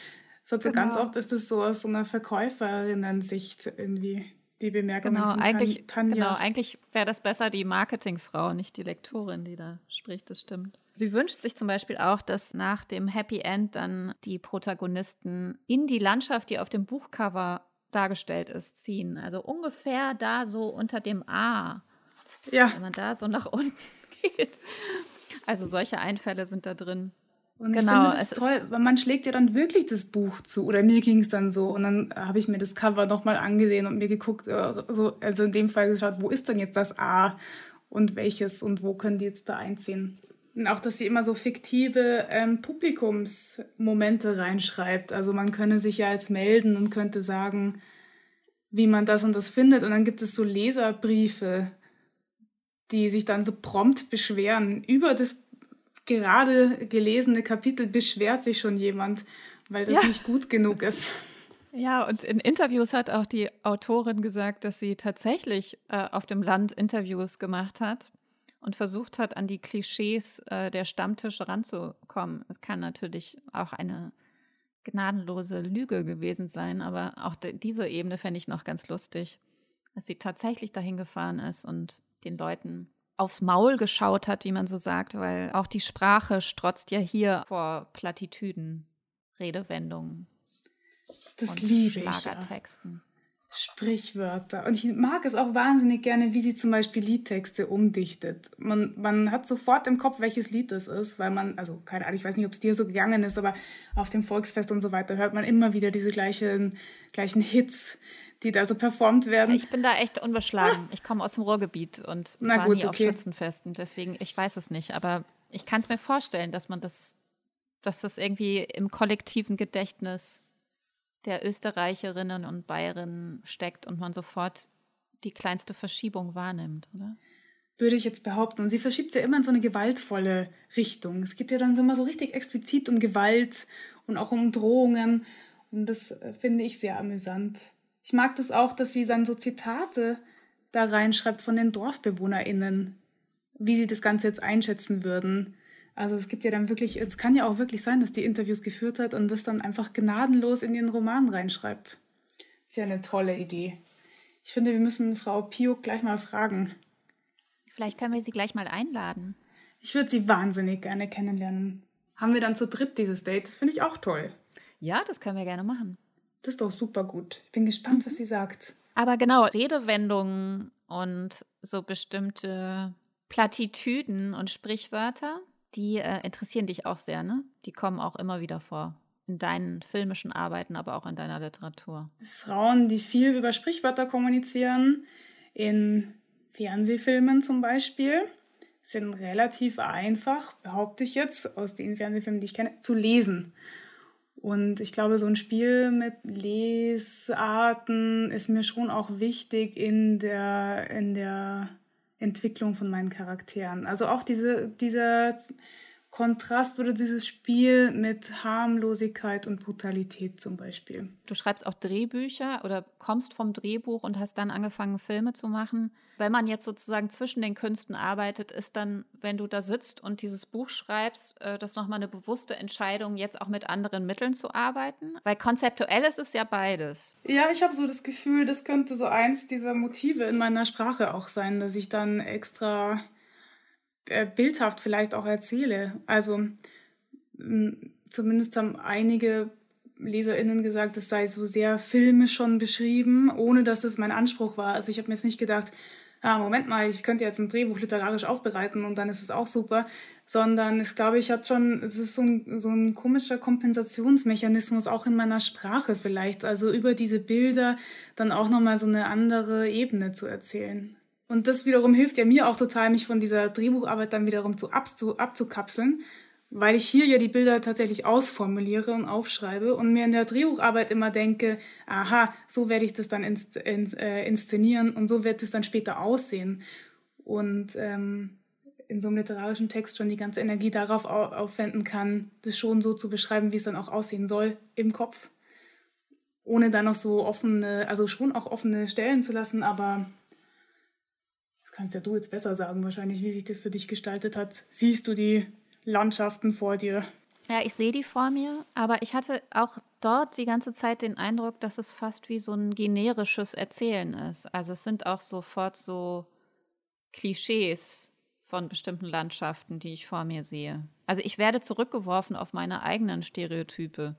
Das hat so genau. ganz oft ist das so aus so einer Verkäuferinnen-Sicht irgendwie die Bemerkung genau, von eigentlich, Tanja. Genau, eigentlich wäre das besser die Marketingfrau, nicht die Lektorin, die da spricht, das stimmt. Sie wünscht sich zum Beispiel auch, dass nach dem Happy End dann die Protagonisten in die Landschaft, die auf dem Buchcover dargestellt ist, ziehen. Also ungefähr da so unter dem A. Ja. Wenn man da so nach unten geht. Also solche Einfälle sind da drin. Und genau, ich finde das toll, weil man schlägt ja dann wirklich das Buch zu. Oder mir ging es dann so. Und dann habe ich mir das Cover nochmal angesehen und mir geguckt, äh, so, also in dem Fall geschaut, wo ist denn jetzt das A und welches und wo können die jetzt da einziehen. Und auch, dass sie immer so fiktive ähm, Publikumsmomente reinschreibt. Also man könne sich ja jetzt melden und könnte sagen, wie man das und das findet. Und dann gibt es so Leserbriefe, die sich dann so prompt beschweren. Über das gerade gelesene Kapitel beschwert sich schon jemand, weil das ja. nicht gut genug ist. Ja, und in Interviews hat auch die Autorin gesagt, dass sie tatsächlich äh, auf dem Land Interviews gemacht hat und versucht hat, an die Klischees äh, der Stammtische ranzukommen. Es kann natürlich auch eine gnadenlose Lüge gewesen sein, aber auch diese Ebene fände ich noch ganz lustig, dass sie tatsächlich dahin gefahren ist und den Leuten aufs Maul geschaut hat, wie man so sagt, weil auch die Sprache strotzt ja hier vor Plattitüden, Redewendungen. Das liebe Schlagertexten. Ich, ja. Sprichwörter. Und ich mag es auch wahnsinnig gerne, wie sie zum Beispiel Liedtexte umdichtet. Man, man hat sofort im Kopf, welches Lied das ist, weil man, also keine Ahnung, ich weiß nicht, ob es dir so gegangen ist, aber auf dem Volksfest und so weiter hört man immer wieder diese gleichen, gleichen Hits, die da so performt werden. Ich bin da echt unbeschlagen. Ich komme aus dem Ruhrgebiet und Na war gut, nie auf okay. Schützenfesten, deswegen, ich weiß es nicht, aber ich kann es mir vorstellen, dass man das, dass das irgendwie im kollektiven Gedächtnis der Österreicherinnen und Bayerinnen steckt und man sofort die kleinste Verschiebung wahrnimmt, oder? würde ich jetzt behaupten. Und sie verschiebt ja immer in so eine gewaltvolle Richtung. Es geht ja dann so immer so richtig explizit um Gewalt und auch um Drohungen. Und das äh, finde ich sehr amüsant. Ich mag das auch, dass sie dann so Zitate da reinschreibt von den DorfbewohnerInnen, wie sie das Ganze jetzt einschätzen würden. Also es gibt ja dann wirklich, es kann ja auch wirklich sein, dass die Interviews geführt hat und das dann einfach gnadenlos in ihren Roman reinschreibt. Ist ja eine tolle Idee. Ich finde, wir müssen Frau Piuk gleich mal fragen. Vielleicht können wir sie gleich mal einladen. Ich würde sie wahnsinnig gerne kennenlernen. Haben wir dann zu dritt dieses Date? Das finde ich auch toll. Ja, das können wir gerne machen. Das ist doch super gut. Ich bin gespannt, was sie sagt. Aber genau, Redewendungen und so bestimmte Plattitüden und Sprichwörter, die äh, interessieren dich auch sehr, ne? Die kommen auch immer wieder vor. In deinen filmischen Arbeiten, aber auch in deiner Literatur. Frauen, die viel über Sprichwörter kommunizieren, in Fernsehfilmen zum Beispiel, sind relativ einfach, behaupte ich jetzt, aus den Fernsehfilmen, die ich kenne, zu lesen. Und ich glaube, so ein Spiel mit Lesarten ist mir schon auch wichtig in der, in der Entwicklung von meinen Charakteren. Also auch diese, dieser Kontrast oder dieses Spiel mit Harmlosigkeit und Brutalität zum Beispiel. Du schreibst auch Drehbücher oder kommst vom Drehbuch und hast dann angefangen, Filme zu machen. Wenn man jetzt sozusagen zwischen den Künsten arbeitet, ist dann, wenn du da sitzt und dieses Buch schreibst, äh, das nochmal eine bewusste Entscheidung, jetzt auch mit anderen Mitteln zu arbeiten? Weil konzeptuell ist es ja beides. Ja, ich habe so das Gefühl, das könnte so eins dieser Motive in meiner Sprache auch sein, dass ich dann extra äh, bildhaft vielleicht auch erzähle. Also zumindest haben einige LeserInnen gesagt, es sei so sehr filmisch schon beschrieben, ohne dass das mein Anspruch war. Also ich habe mir jetzt nicht gedacht, ah, Moment mal, ich könnte jetzt ein Drehbuch literarisch aufbereiten und dann ist es auch super, sondern ich glaube, ich hatte schon, es ist so ein, so ein komischer Kompensationsmechanismus auch in meiner Sprache vielleicht, also über diese Bilder dann auch nochmal so eine andere Ebene zu erzählen. Und das wiederum hilft ja mir auch total, mich von dieser Drehbucharbeit dann wiederum zu abzu, abzukapseln, weil ich hier ja die Bilder tatsächlich ausformuliere und aufschreibe und mir in der Drehbucharbeit immer denke, aha, so werde ich das dann inst, ins, äh, inszenieren und so wird es dann später aussehen. Und ähm, in so einem literarischen Text schon die ganze Energie darauf au aufwenden kann, das schon so zu beschreiben, wie es dann auch aussehen soll im Kopf. Ohne dann noch so offene, also schon auch offene Stellen zu lassen, aber kannst ja du jetzt besser sagen, wahrscheinlich, wie sich das für dich gestaltet hat. Siehst du die Landschaften vor dir? Ja, ich sehe die vor mir, aber ich hatte auch dort die ganze Zeit den Eindruck, dass es fast wie so ein generisches Erzählen ist. Also es sind auch sofort so Klischees von bestimmten Landschaften, die ich vor mir sehe. Also ich werde zurückgeworfen auf meine eigenen Stereotype.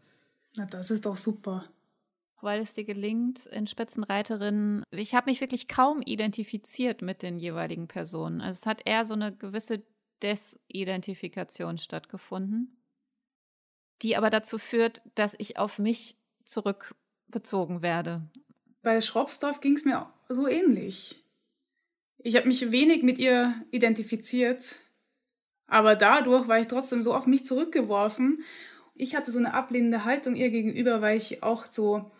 Na, das ist doch super. Weil es dir gelingt, in Spitzenreiterinnen, ich habe mich wirklich kaum identifiziert mit den jeweiligen Personen. Also es hat eher so eine gewisse Desidentifikation stattgefunden, die aber dazu führt, dass ich auf mich zurückbezogen werde. Bei Schropsdorf ging es mir so ähnlich. Ich habe mich wenig mit ihr identifiziert, aber dadurch war ich trotzdem so auf mich zurückgeworfen. Ich hatte so eine ablehnende Haltung ihr gegenüber, weil ich auch so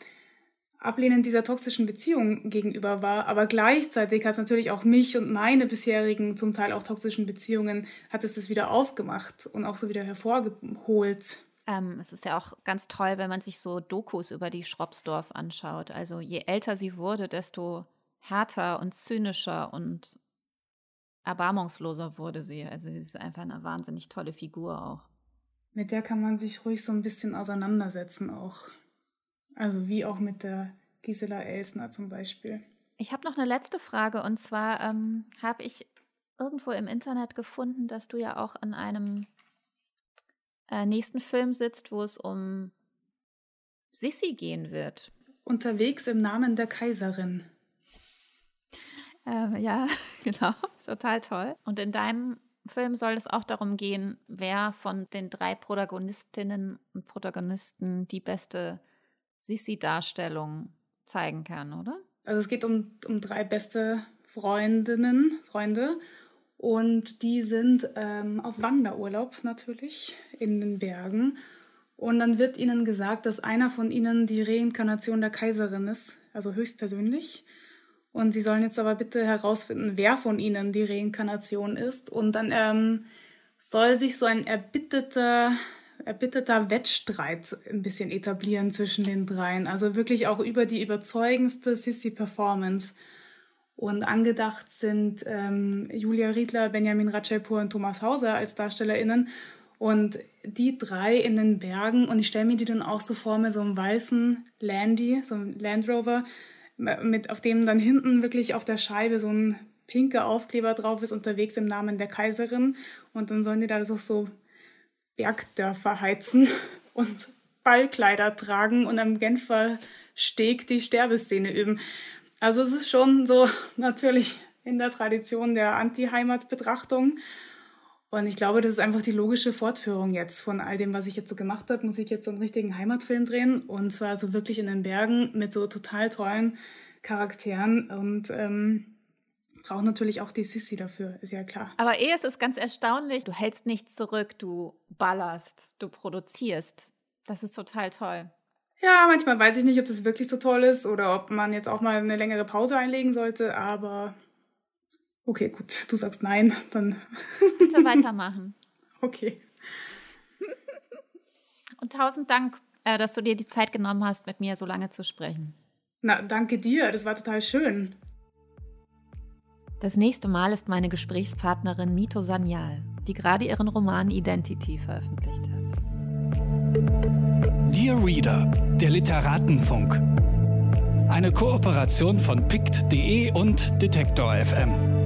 ablehnend dieser toxischen Beziehung gegenüber war. Aber gleichzeitig hat es natürlich auch mich und meine bisherigen, zum Teil auch toxischen Beziehungen, hat es das wieder aufgemacht und auch so wieder hervorgeholt. Ähm, es ist ja auch ganz toll, wenn man sich so Dokus über die Schropsdorf anschaut. Also je älter sie wurde, desto härter und zynischer und erbarmungsloser wurde sie. Also sie ist einfach eine wahnsinnig tolle Figur auch. Mit der kann man sich ruhig so ein bisschen auseinandersetzen auch. Also wie auch mit der Gisela Elsner zum Beispiel. Ich habe noch eine letzte Frage und zwar ähm, habe ich irgendwo im Internet gefunden, dass du ja auch an einem äh, nächsten Film sitzt, wo es um Sissy gehen wird. Unterwegs im Namen der Kaiserin. Ähm, ja, genau, total toll. Und in deinem Film soll es auch darum gehen, wer von den drei Protagonistinnen und Protagonisten die beste Sissi-Darstellung zeigen kann, oder? Also es geht um, um drei beste Freundinnen, Freunde. Und die sind ähm, auf Wanderurlaub natürlich in den Bergen. Und dann wird ihnen gesagt, dass einer von ihnen die Reinkarnation der Kaiserin ist, also höchstpersönlich. Und sie sollen jetzt aber bitte herausfinden, wer von ihnen die Reinkarnation ist. Und dann ähm, soll sich so ein erbitterter, erbitterter Wettstreit ein bisschen etablieren zwischen den dreien. Also wirklich auch über die überzeugendste Sissy-Performance. Und angedacht sind ähm, Julia Riedler, Benjamin Ratschepur und Thomas Hauser als DarstellerInnen. Und die drei in den Bergen, und ich stelle mir die dann auch so vor mit so einem weißen Landy, so einem Land Rover, mit, auf dem dann hinten wirklich auf der Scheibe so ein pinker Aufkleber drauf ist, unterwegs im Namen der Kaiserin. Und dann sollen die da so, so Bergdörfer heizen und Ballkleider tragen und am Genfer Steg die Sterbeszene üben. Also es ist schon so natürlich in der Tradition der Anti-Heimat-Betrachtung. Und ich glaube, das ist einfach die logische Fortführung jetzt von all dem, was ich jetzt so gemacht habe. Muss ich jetzt so einen richtigen Heimatfilm drehen und zwar so wirklich in den Bergen mit so total tollen Charakteren und ähm, braucht natürlich auch die Sissy dafür, ist ja klar. Aber eh, es ist ganz erstaunlich. Du hältst nichts zurück, du ballerst, du produzierst. Das ist total toll. Ja, manchmal weiß ich nicht, ob das wirklich so toll ist oder ob man jetzt auch mal eine längere Pause einlegen sollte, aber Okay, gut, du sagst nein, dann. Bitte weitermachen. Okay. Und tausend Dank, äh, dass du dir die Zeit genommen hast, mit mir so lange zu sprechen. Na, danke dir, das war total schön. Das nächste Mal ist meine Gesprächspartnerin Mito Sanyal, die gerade ihren Roman Identity veröffentlicht hat. Dear Reader, der Literatenfunk. Eine Kooperation von pict.de und Detektor FM.